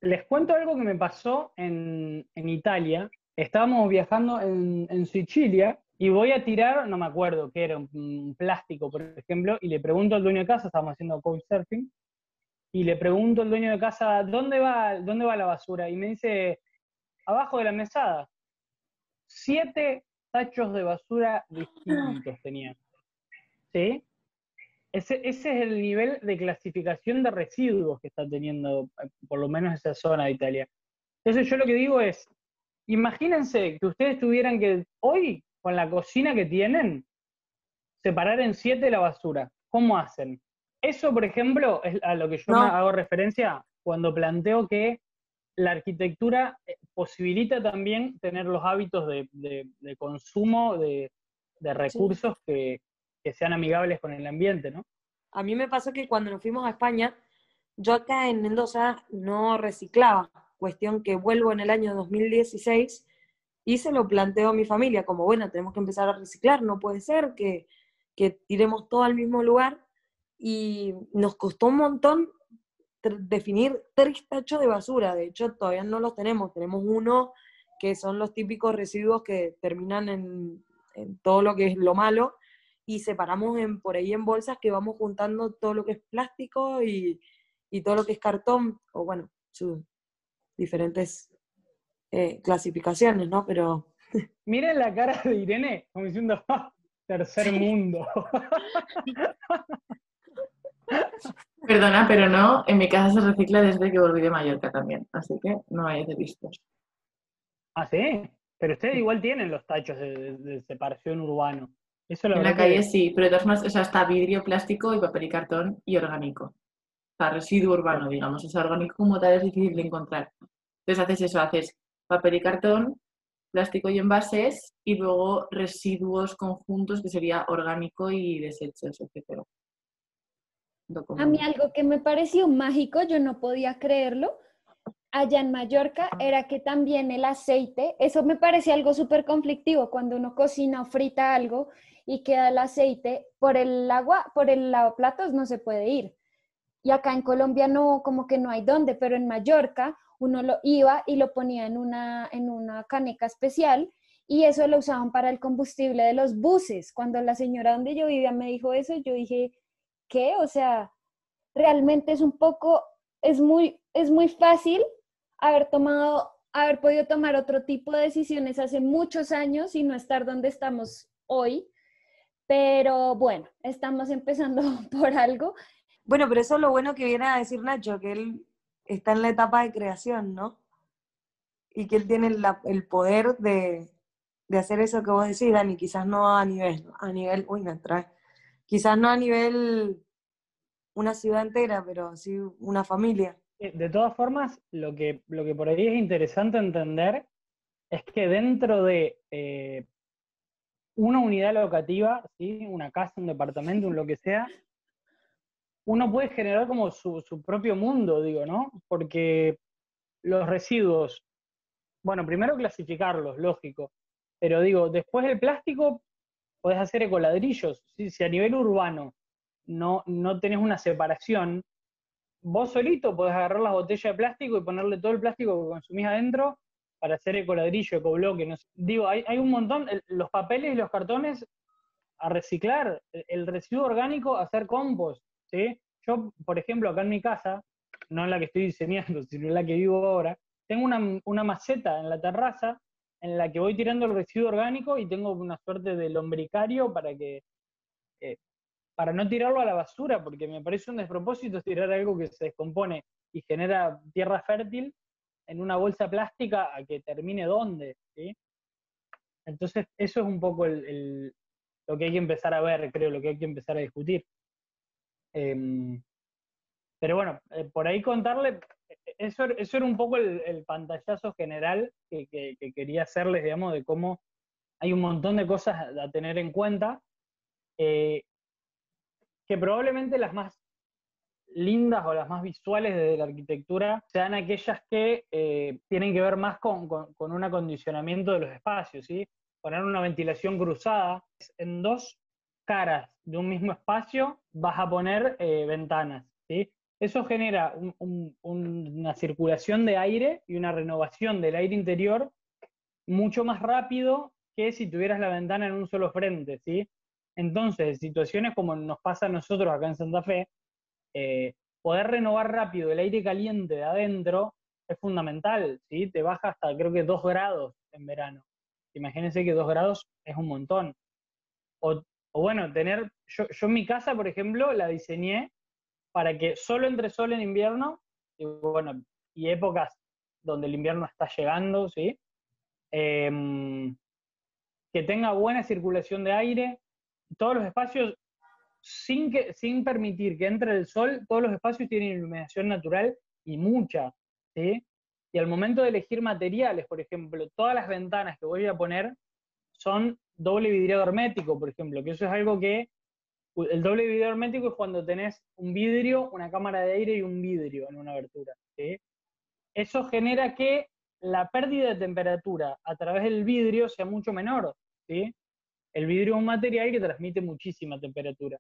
Les cuento algo que me pasó en, Italia. Estábamos viajando en, Sicilia y voy a tirar, no me acuerdo qué era, un, plástico, por ejemplo, y le pregunto al dueño de casa, estábamos haciendo couchsurfing, y le pregunto al dueño de casa, ¿dónde va, ¿dónde va la basura? Y me dice, abajo de la mesada siete tachos de basura distintos tenían. ¿Sí? Ese, ese, es el nivel de clasificación de residuos que está teniendo, eh, por lo menos esa zona de Italia. Entonces yo lo que digo es, imagínense que ustedes tuvieran que hoy, con la cocina que tienen, separar en siete la basura. ¿Cómo hacen? Eso, por ejemplo, es a lo que yo hago referencia cuando planteo que la arquitectura eh, posibilita también tener los hábitos de, consumo de, recursos que, sean amigables con el ambiente, ¿no? A mí me pasó que cuando nos fuimos a España, yo acá en Mendoza no reciclaba, cuestión que vuelvo en el año 2016 y se lo planteo a mi familia, como bueno, tenemos que empezar a reciclar, no puede ser que, que tiremos todo al mismo lugar y nos costó un montón definir tres tachos de basura. De hecho, todavía no los tenemos. Tenemos uno que son los típicos residuos que terminan en, todo lo que es lo malo y separamos en, por ahí en bolsas que vamos juntando todo lo que es plástico y, todo lo que es cartón, o bueno, sus diferentes eh, clasificaciones, ¿no? Pero... Miren la cara de Irene, como diciendo, ah, tercer mundo. Perdona, pero no, en mi casa se recicla desde que volví de Mallorca también, así que no hay de vistos. Ah, sí, pero ustedes igual tienen los tachos de, separación urbano. Eso en la calle sí, pero de todas maneras, o sea, está vidrio, plástico y papel y cartón y orgánico. O sea, residuo urbano, digamos. O sea, orgánico como tal es difícil de encontrar. Entonces haces eso, haces papel y cartón, plástico y envases y luego residuos conjuntos que sería orgánico y desechos, etc. A mí algo que me pareció mágico, yo no podía creerlo, allá en Mallorca era que también el aceite, eso me parecía algo súper conflictivo cuando uno cocina o frita algo y queda el aceite por el agua, por el lavaplatos no se puede ir. Y acá en Colombia no, como que no hay dónde, pero en Mallorca uno lo iba y lo ponía en una, en una caneca especial y eso lo usaban para el combustible de los buses. Cuando la señora donde yo vivía me dijo eso, yo dije, ¿qué? O sea, realmente es un poco, es muy, es muy fácil haber tomado, haber podido tomar otro tipo de decisiones hace muchos años y no estar donde estamos hoy. Pero bueno, estamos empezando por algo. Bueno, pero eso es lo bueno que viene a decir Nacho, que él está en la etapa de creación, ¿no? Y que él tiene la- el poder de, de hacer eso que vos decís, Dani, quizás no a nivel, a nivel, uy, me trae, quizás no a nivel una ciudad entera, pero sí una familia. Eh, De todas formas, lo que, lo que por ahí es interesante entender es que dentro de eh, una unidad locativa, ¿sí? una casa, un departamento, un lo que sea, uno puede generar como su, su propio mundo, digo, ¿no? Porque los residuos, bueno, primero clasificarlos, lógico, pero digo, después del plástico podés hacer ecoladrillos, si a nivel urbano no, no tenés una separación, vos solito podés agarrar las botellas de plástico y ponerle todo el plástico que consumís adentro para hacer ecoladrillo, ecobloque, no sé. Digo, hay, un montón, los papeles y los cartones a reciclar, el, residuo orgánico a hacer compost. Yo, por ejemplo, acá en mi casa, no en la que estoy diseñando, sino en la que vivo ahora, tengo una, una maceta en la terraza en la que voy tirando el residuo orgánico y tengo una suerte de lombricario para que eh, para no tirarlo a la basura, porque me parece un despropósito tirar algo que se descompone y genera tierra fértil en una bolsa plástica a que termine dónde, ¿sí? Entonces, eso es un poco el- lo que hay que empezar a ver, creo, lo que hay que empezar a discutir. Em, pero bueno, eh, por ahí contarle, eso, eso era un poco el, pantallazo general que, que- que quería hacerles, digamos, de cómo hay un montón de cosas a tener en cuenta. eh, que probablemente las más lindas o las más visuales de la arquitectura sean aquellas que eh, tienen que ver más con, con- un acondicionamiento de los espacios, ¿sí? Poner una ventilación cruzada. En dos caras de un mismo espacio vas a poner eh, ventanas, ¿sí? Eso genera un- un- una circulación de aire y una renovación del aire interior mucho más rápido que si tuvieras la ventana en un solo frente, ¿sí? Entonces, situaciones como nos pasa a nosotros acá en Santa Fe, eh, poder renovar rápido el aire caliente de adentro es fundamental, ¿sí? Te baja hasta creo que 2 grados en verano. Imagínense que 2 grados es un montón. O, bueno, tener, yo, yo en mi casa, por ejemplo, la diseñé para que solo entre sol en invierno, y bueno, y épocas donde el invierno está llegando, ¿sí? Em, que tenga buena circulación de aire, todos los espacios, sin, que, sin permitir que entre el sol, todos los espacios tienen iluminación natural y mucha, ¿sí? Y al momento de elegir materiales, por ejemplo, todas las ventanas que voy a poner son doble vidrio hermético, por ejemplo, que eso es algo que, el doble vidrio hermético es cuando tenés un vidrio, una cámara de aire y un vidrio en una abertura, ¿sí? Eso genera que la pérdida de temperatura a través del vidrio sea mucho menor, ¿sí? El vidrio es un material que transmite muchísima temperatura.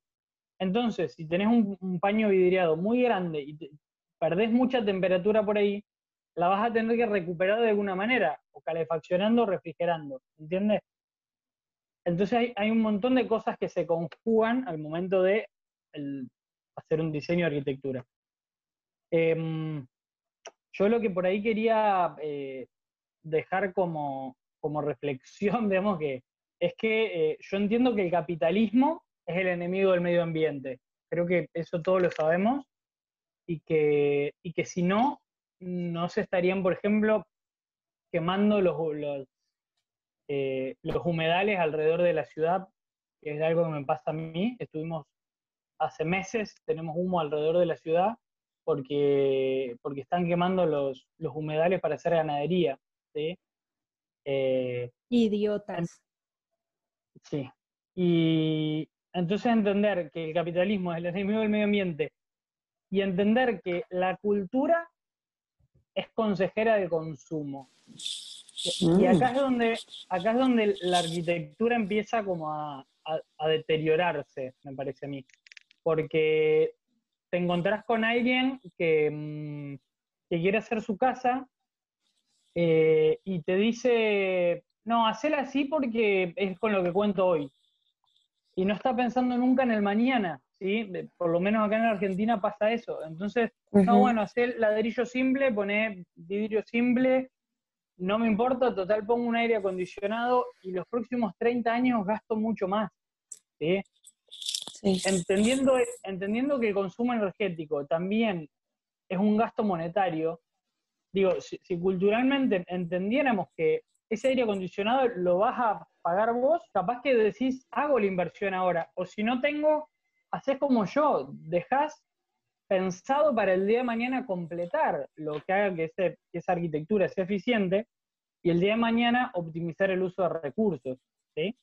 Entonces, si tenés un, paño vidriado muy grande y te- perdés mucha temperatura por ahí, la vas a tener que recuperar de alguna manera, o calefaccionando o refrigerando, ¿entiendes? Entonces hay, un montón de cosas que se conjugan al momento de hacer un diseño de arquitectura. Em, yo lo que por ahí quería eh, dejar como, como reflexión, digamos, que es que eh, yo entiendo que el capitalismo es el enemigo del medio ambiente. Creo que eso todos lo sabemos y que, y que si no, no se estarían, por ejemplo, quemando los, los, eh, los humedales alrededor de la ciudad, que es algo que me pasa a mí. Estuvimos hace meses, tenemos humo alrededor de la ciudad porque, porque están quemando los, los humedales para hacer ganadería. ¿sí? Eh, Idiotas. Sí. Y entonces entender que el capitalismo es el enemigo del medio ambiente y entender que la cultura es consejera del consumo. Y y acá es donde, acá es donde la arquitectura empieza como a, a- a deteriorarse, me parece a mí. Porque te encontrás con alguien que, mm, que quiere hacer su casa eh, y te dice, no, hacela así porque es con lo que cuento hoy. Y no está pensando nunca en el mañana, ¿sí? Por lo menos acá en la Argentina pasa eso. Entonces, no, Ujú. bueno, hacer ladrillo simple, poner vidrio simple, no me importa, total pongo un aire acondicionado y los próximos 30 años gasto mucho más. ¿sí? Sí. Entendiendo, entendiendo que el consumo energético también es un gasto monetario. Digo, si, si culturalmente entendiéramos que ese aire acondicionado lo vas a pagar vos, capaz que decís, hago la inversión ahora, o si no tengo, haces como yo, dejás pensado para el día de mañana completar lo que haga que, esa arquitectura sea eficiente y el día de mañana optimizar el uso de recursos. ¿sí?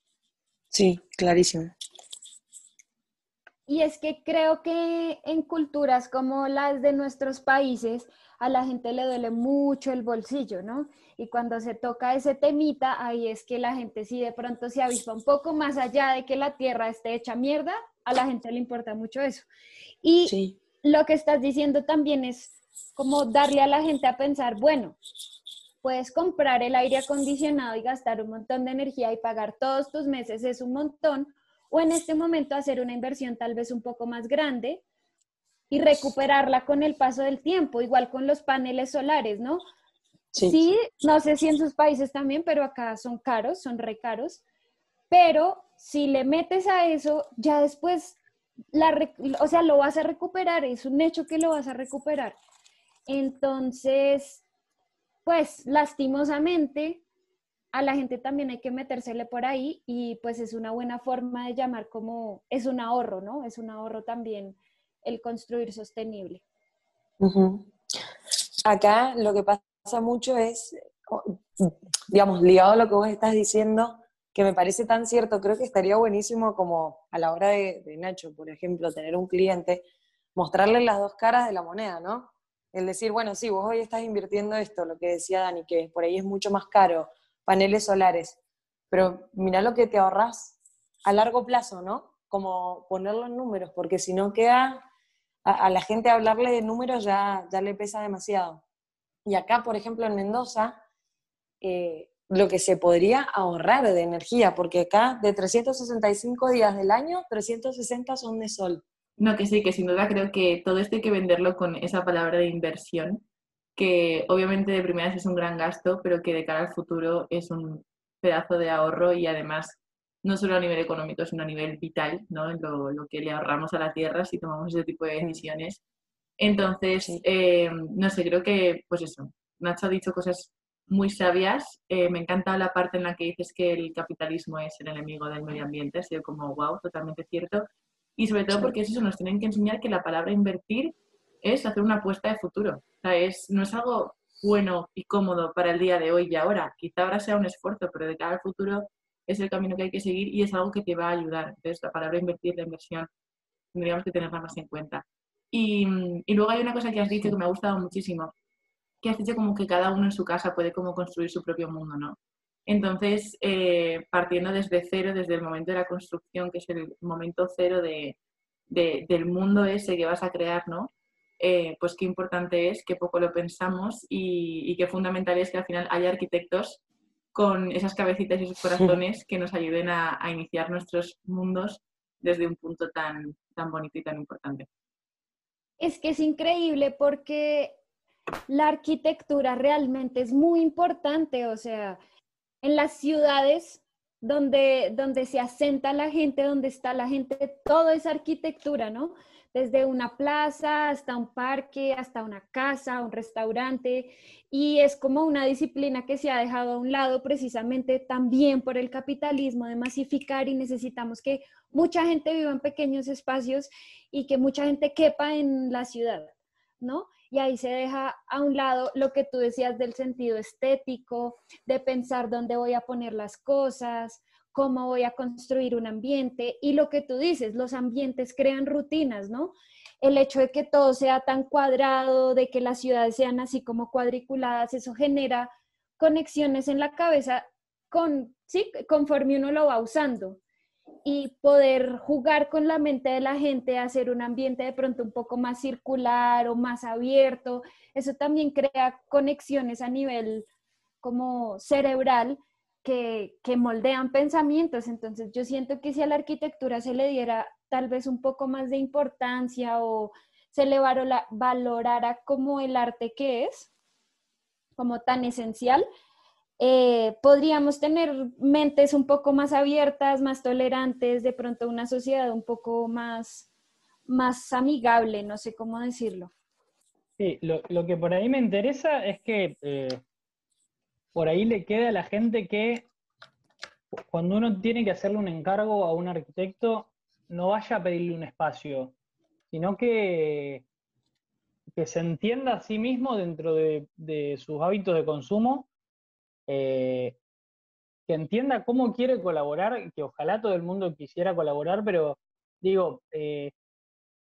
Sí, clarísimo. Y es que creo que en culturas como las de nuestros países, a la gente le duele mucho el bolsillo, ¿no? Y cuando se toca ese temita, ahí es que la gente sí de pronto se avispa un poco más allá de que la tierra esté hecha mierda, a la gente le importa mucho eso. Y lo que estás diciendo también es como darle a la gente a pensar, bueno, puedes comprar el aire acondicionado y gastar un montón de energía y pagar todos tus meses, es un montón, o en este momento hacer una inversión tal vez un poco más grande y recuperarla con el paso del tiempo, igual con los paneles solares, ¿no? Sí. no sé si en sus países también, pero acá son caros, son re caros, pero si le metes a eso, ya después o sea, lo vas a recuperar, es un hecho que lo vas a recuperar. Entonces, pues lastimosamente, a la gente también hay que metérsele por ahí y pues es una buena forma de llamar como, es un ahorro, ¿no? Es un ahorro también el construir sostenible. Acá lo que pasa mucho es, digamos, ligado a lo que vos estás diciendo, que me parece tan cierto, creo que estaría buenísimo como a la hora de, Nacho, por ejemplo, tener un cliente, mostrarle las dos caras de la moneda, ¿no? El decir, bueno, sí, vos hoy estás invirtiendo esto, lo que decía Dani, que por ahí es mucho más caro, paneles solares, pero mira lo que te ahorras a largo plazo, ¿no? Como ponerlo en números, porque si no queda, a, la gente hablarle de números ya, ya le pesa demasiado. Y acá, por ejemplo, en Mendoza, eh, lo que se podría ahorrar de energía, porque acá de 365 días del año, 360 son de sol. No, que sí, que sin duda creo que todo esto hay que venderlo con esa palabra de inversión, que obviamente de primeras es un gran gasto, pero que de cara al futuro es un pedazo de ahorro y además no solo a nivel económico, sino a nivel vital, ¿no? Lo, lo que le ahorramos a la tierra si tomamos ese tipo de decisiones. Entonces, eh, no sé, creo que, pues eso, Nacho ha dicho cosas muy sabias. Eh, me encanta la parte en la que dices que el capitalismo es el enemigo del medio ambiente, ha sido como, wow, totalmente cierto. Y sobre todo porque eso nos tienen que enseñar que la palabra invertir es hacer una apuesta de futuro. O sea, es, no es algo bueno y cómodo para el día de hoy y ahora. Quizá ahora sea un esfuerzo, pero de cara al futuro es el camino que hay que seguir y es algo que te va a ayudar. Entonces, la palabra invertir, la inversión, tendríamos que tenerla más en cuenta. Y, y luego hay una cosa que has dicho que me ha gustado muchísimo, que has dicho como que cada uno en su casa puede como construir su propio mundo, ¿no? Entonces, eh, partiendo desde cero, desde el momento de la construcción, que es el momento cero de, del mundo ese que vas a crear, ¿no? Eh, pues qué importante es, qué poco lo pensamos y, qué fundamental es que al final haya arquitectos con esas cabecitas y esos corazones que nos ayuden a, a, iniciar nuestros mundos desde un punto tan, tan bonito y tan importante. Es que es increíble porque la arquitectura realmente es muy importante, o sea, en las ciudades donde, donde se asenta la gente, donde está la gente, todo es arquitectura, ¿no? Desde una plaza hasta un parque, hasta una casa, un restaurante, y es como una disciplina que se ha dejado a un lado precisamente también por el capitalismo de masificar y necesitamos que mucha gente viva en pequeños espacios y que mucha gente quepa en la ciudad, ¿no? y ahí se deja a un lado lo que tú decías del sentido estético, de pensar dónde voy a poner las cosas, cómo voy a construir un ambiente y lo que tú dices, los ambientes crean rutinas, ¿no? El hecho de que todo sea tan cuadrado, de que las ciudades sean así como cuadriculadas, eso genera conexiones en la cabeza con, sí, conforme uno lo va usando y poder jugar con la mente de la gente, hacer un ambiente de pronto un poco más circular o más abierto, eso también crea conexiones a nivel como cerebral que, moldean pensamientos. Entonces yo siento que si a la arquitectura se le diera tal vez un poco más de importancia o se le valorara como el arte que es, como tan esencial, eh, podríamos tener mentes un poco más abiertas, más tolerantes, de pronto una sociedad un poco más, más amigable, no sé cómo decirlo. Sí, lo, que por ahí me interesa es que eh, por ahí le queda a la gente que cuando uno tiene que hacerle un encargo a un arquitecto, no vaya a pedirle un espacio, sino que, que se entienda a sí mismo dentro de, sus hábitos de consumo, eh, que entienda cómo quiere colaborar, que ojalá todo el mundo quisiera colaborar, pero digo, eh,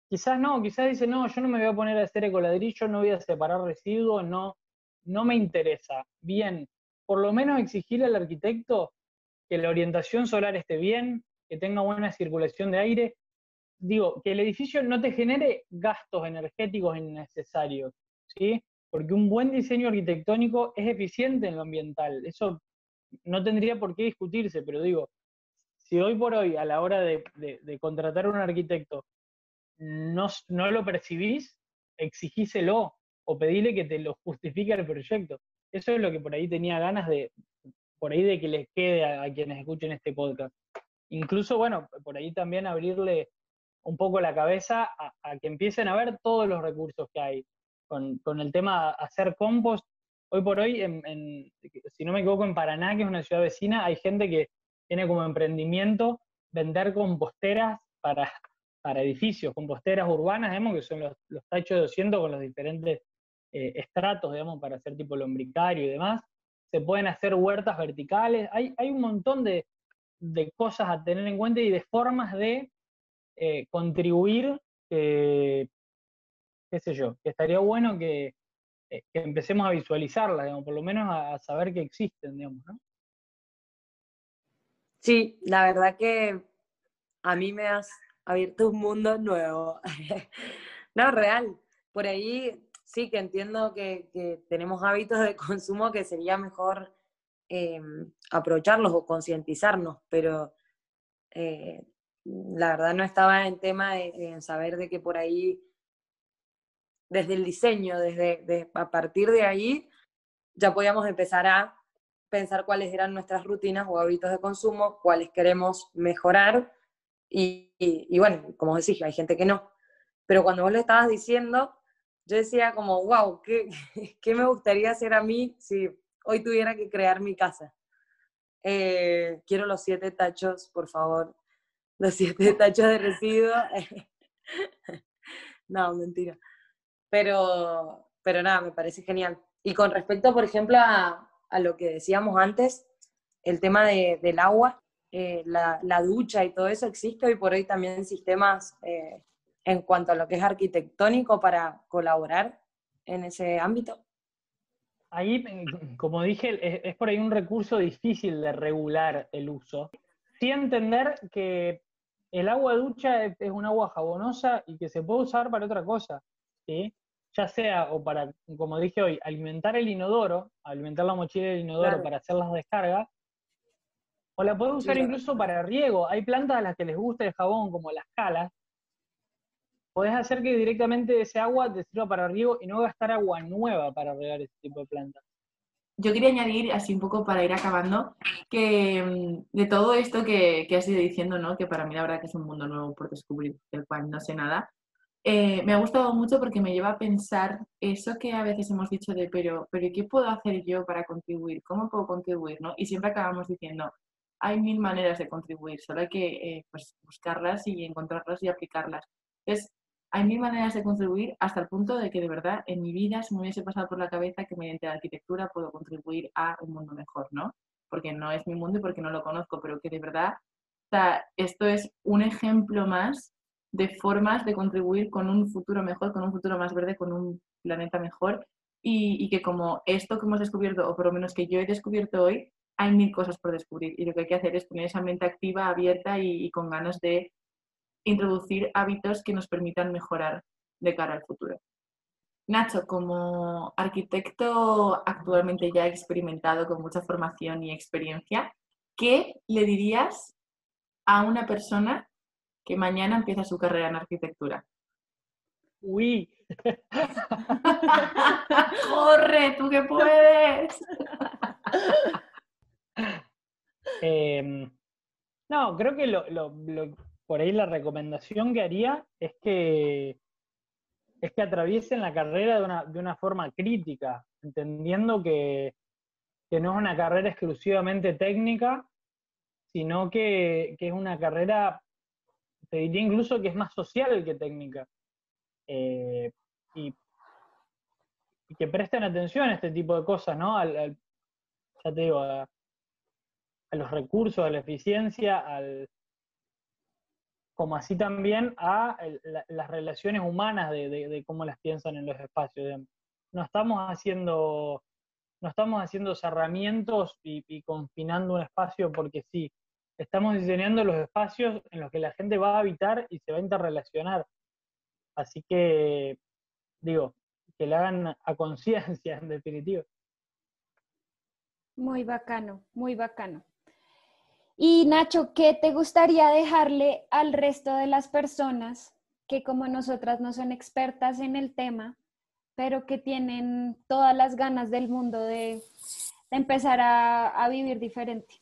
quizás no, quizás dice, no, yo no me voy a poner a hacer ecoladrillo, no voy a separar residuos, no, no me interesa. Bien, por lo menos exigirle al arquitecto que la orientación solar esté bien, que tenga buena circulación de aire. Digo, que el edificio no te genere gastos energéticos innecesarios, ¿sí? Porque un buen diseño arquitectónico es eficiente en lo ambiental. Eso no tendría por qué discutirse, pero digo, si hoy por hoy, a la hora de, contratar a un arquitecto, no, no lo percibís, exigíselo o pedile que te lo justifique el proyecto. Eso es lo que por ahí tenía ganas de, por ahí de que les quede a, quienes escuchen este podcast. Incluso, bueno, por ahí también abrirle un poco la cabeza a, que empiecen a ver todos los recursos que hay. Con, el tema hacer compost, hoy por hoy, en, si no me equivoco, en Paraná, que es una ciudad vecina, hay gente que tiene como emprendimiento vender composteras para, para edificios, composteras urbanas, digamos, que son los, los tachos de 200 con los diferentes eh, estratos, digamos, para hacer tipo lombricario y demás. Se pueden hacer huertas verticales. Hay, hay un montón de, cosas a tener en cuenta y de formas de eh, contribuir, qué sé yo, que estaría bueno que, eh, empecemos a visualizarlas, digamos, por lo menos a, saber que existen, digamos, ¿no? Sí, la verdad que a mí me has abierto un mundo nuevo. no, real. Por ahí sí que entiendo que, tenemos hábitos de consumo que sería mejor em, aprovecharlos o concientizarnos, pero eh, la verdad no estaba en tema de, en saber de que por ahí, desde el diseño, desde a partir de ahí, ya podíamos empezar a pensar cuáles eran nuestras rutinas o hábitos de consumo, cuáles queremos mejorar. Y, y bueno, como decís, hay gente que no. Pero cuando vos lo estabas diciendo, yo decía como, wow, ¿qué, ¿qué, me gustaría hacer a mí si hoy tuviera que crear mi casa? Eh, quiero los siete tachos, por favor. Los siete tachos de residuos. no, mentira. Pero, pero nada, me parece genial. Y con respecto, por ejemplo, a, a lo que decíamos antes, el tema de, del agua, eh, la, la, ducha y todo eso existe hoy por hoy también sistemas eh, en cuanto a lo que es arquitectónico para colaborar en ese ámbito? Ahí, como dije, es, por ahí un recurso difícil de regular el uso. Sí entender que el agua ducha es, un agua jabonosa y que se puede usar para otra cosa, ¿sí? ya sea o para, como dije hoy, alimentar el inodoro, alimentar la mochila del inodoro para hacer las descargas, o la puedes usar incluso para riego. Hay plantas a las que les gusta el jabón, como las calas, podés hacer que directamente ese agua te sirva para riego y no gastar agua nueva para regar ese tipo de plantas. Yo quería añadir, así un poco para ir acabando, que mm, de todo esto que, has ido diciendo, ¿no? que para mí la verdad que es un mundo nuevo por descubrir, del cual no sé nada, eh, me ha gustado mucho porque me lleva a pensar eso que a veces hemos dicho de, pero, pero ¿qué puedo hacer yo para contribuir? ¿Cómo puedo contribuir? ¿no? Y siempre acabamos diciendo, hay mil maneras de contribuir, solo hay que eh, pues, buscarlas y encontrarlas y aplicarlas. Entonces, hay mil maneras de contribuir hasta el punto de que de verdad en mi vida se me hubiese pasado por la cabeza que mediante la arquitectura puedo contribuir a un mundo mejor, ¿no? Porque no es mi mundo y porque no lo conozco, pero que de verdad, o sea, esto es un ejemplo más de formas de contribuir con un futuro mejor, con un futuro más verde, con un planeta mejor y, que como esto que hemos descubierto, o por lo menos que yo he descubierto hoy, hay mil cosas por descubrir y lo que hay que hacer es poner esa mente activa, abierta y con ganas de introducir hábitos que nos permitan mejorar de cara al futuro. Nacho, como arquitecto actualmente ya experimentado con mucha formación y experiencia, ¿qué le dirías a una persona que mañana empieza su carrera en arquitectura? Uy. Corre, tú que puedes. Em, no, creo que lo, por ahí la recomendación que haría es que es que atraviesen la carrera de una, de una forma crítica, entendiendo que, que no es una carrera exclusivamente técnica, sino que, que, es una carrera, te diría incluso que es más social que técnica. Eh, y, que presten atención a este tipo de cosas, ¿no? Al, al, ya te digo, a, a, los recursos, a la eficiencia, al, como así también a la, las relaciones humanas de, de, de, cómo las piensan en los espacios. No estamos haciendo no estamos haciendo cerramientos y, y, confinando un espacio porque sí. Estamos diseñando los espacios en los que la gente va a habitar y se va a interrelacionar. Así que, digo, que le hagan a conciencia, en definitiva. Muy bacano, muy bacano. Y Nacho, ¿qué te gustaría dejarle al resto de las personas que como nosotras no son expertas en el tema, pero que tienen todas las ganas del mundo de, de empezar a, a, vivir diferente?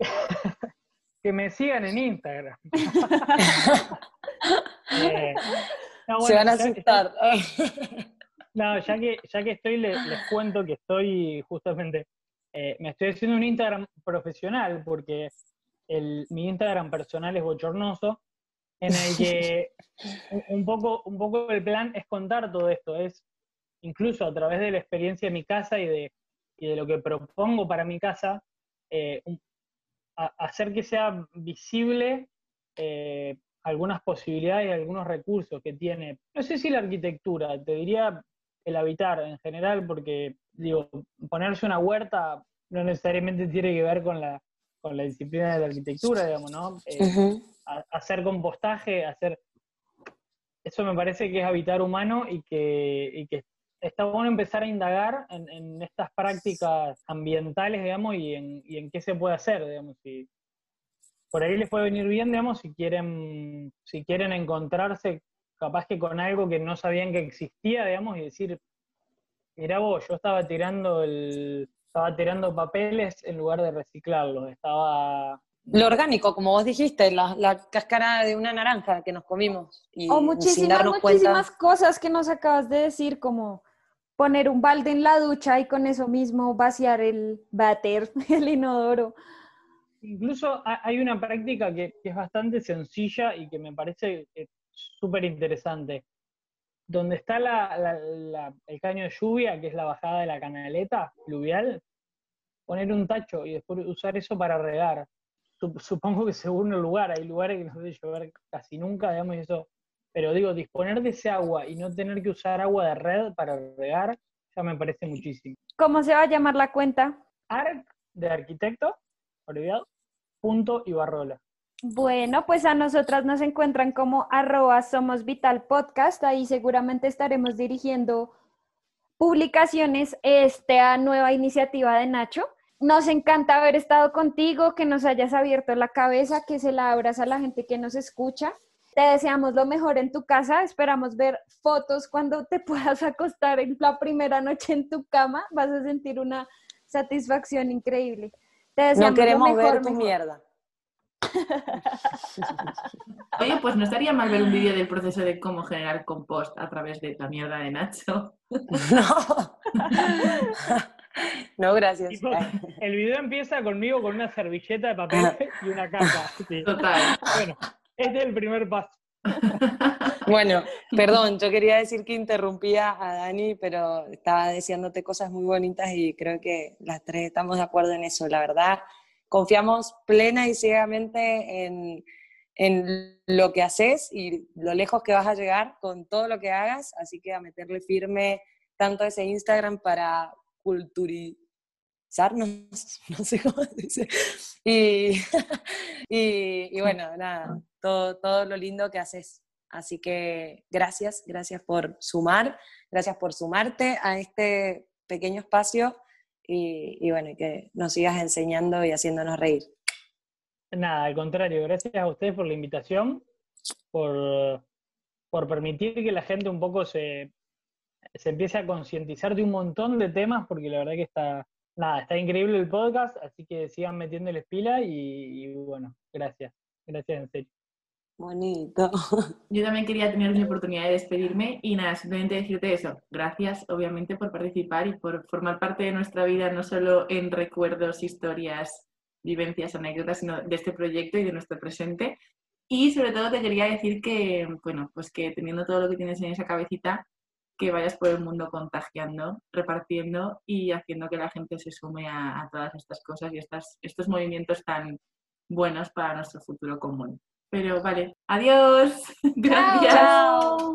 que me sigan en Instagram. eh, no, bueno, Se van a asustar. no, ya que, ya que estoy, les, les cuento que estoy justamente, eh, me estoy haciendo un Instagram profesional porque el, mi Instagram personal es bochornoso en el que un poco, un poco el plan es contar todo esto, es incluso a través de la experiencia de mi casa y de, y de lo que propongo para mi casa, eh, a, hacer que sea visible eh, algunas posibilidades y algunos recursos que tiene, no sé si la arquitectura, te diría el habitar en general, porque digo, ponerse una huerta no necesariamente tiene que ver con la, con la disciplina de la arquitectura, digamos, ¿no? Eh, uh -huh a, hacer compostaje, hacer... Eso me parece que es habitar humano y que, y que está bueno empezar a indagar en, en, estas prácticas ambientales, digamos, y en, y en qué se puede hacer, digamos. Si, por ahí les puede venir bien, digamos, si quieren, si quieren encontrarse capaz que con algo que no sabían que existía, digamos, y decir, mira vos, yo estaba tirando el, estaba tirando papeles en lugar de reciclarlos, estaba lo orgánico, como vos dijiste, la, la, cáscara de una naranja que nos comimos. Y, o muchísimas, muchísimas cosas que nos acabas de decir, como poner un balde en la ducha y con eso mismo vaciar el váter, el inodoro. Incluso hay una práctica que, que es bastante sencilla y que me parece súper interesante. Donde está la, la, el caño de lluvia, que es la bajada de la canaleta fluvial, poner un tacho y después usar eso para regar supongo que según el lugar, hay lugares que no debe llover casi nunca, digamos, eso. Pero digo, disponer de ese agua y no tener que usar agua de red para regar, ya me parece muchísimo. ¿Cómo se va a llamar la cuenta? Arc de arquitecto, olvidado, punto Ibarrola. Bueno, pues a nosotras nos encuentran como arroba somos vital podcast, ahí seguramente estaremos dirigiendo publicaciones esta nueva iniciativa de Nacho. Nos encanta haber estado contigo, que nos hayas abierto la cabeza, que se la abras a la gente que nos escucha. Te deseamos lo mejor en tu casa. Esperamos ver fotos cuando te puedas acostar en la primera noche en tu cama. Vas a sentir una satisfacción increíble. Te deseamos no queremos lo mejor, ver tu mejor. mierda. Oye, pues no estaría mal ver un vídeo del proceso de cómo generar compost a través de la mierda de Nacho. No. No, gracias. Tipo, el video empieza conmigo con una servilleta de papel y una caja. Sí. Total. Bueno, este es el primer paso. Bueno, perdón, yo quería decir que interrumpía a Dani, pero estaba deseándote cosas muy bonitas y creo que las tres estamos de acuerdo en eso. La verdad, confiamos plena y ciegamente en, en lo que haces y lo lejos que vas a llegar con todo lo que hagas, así que a meterle firme tanto a ese Instagram para culturizarnos, no sé cómo se dice. Y, y, y, bueno, nada, todo, todo lo lindo que haces. Así que gracias, gracias por sumar, gracias por sumarte a este pequeño espacio y, y bueno, que nos sigas enseñando y haciéndonos reír. Nada, al contrario, gracias a ustedes por la invitación, por, por permitir que la gente un poco se, se empiece a concientizar de un montón de temas, porque la verdad que está, nada, está increíble el podcast, así que sigan metiéndoles pila y, y bueno, gracias, gracias en serio. Bonito. Yo también quería tener mi oportunidad de despedirme y nada, simplemente decirte eso. Gracias, obviamente, por participar y por formar parte de nuestra vida, no solo en recuerdos, historias, vivencias, anécdotas, sino de este proyecto y de nuestro presente. Y sobre todo te quería decir que, bueno, pues que teniendo todo lo que tienes en esa cabecita, que vayas por el mundo contagiando, repartiendo y haciendo que la gente se sume a, a todas estas cosas y estas, estos movimientos tan buenos para nuestro futuro común. Pero vale, adiós. Gracias. Chao.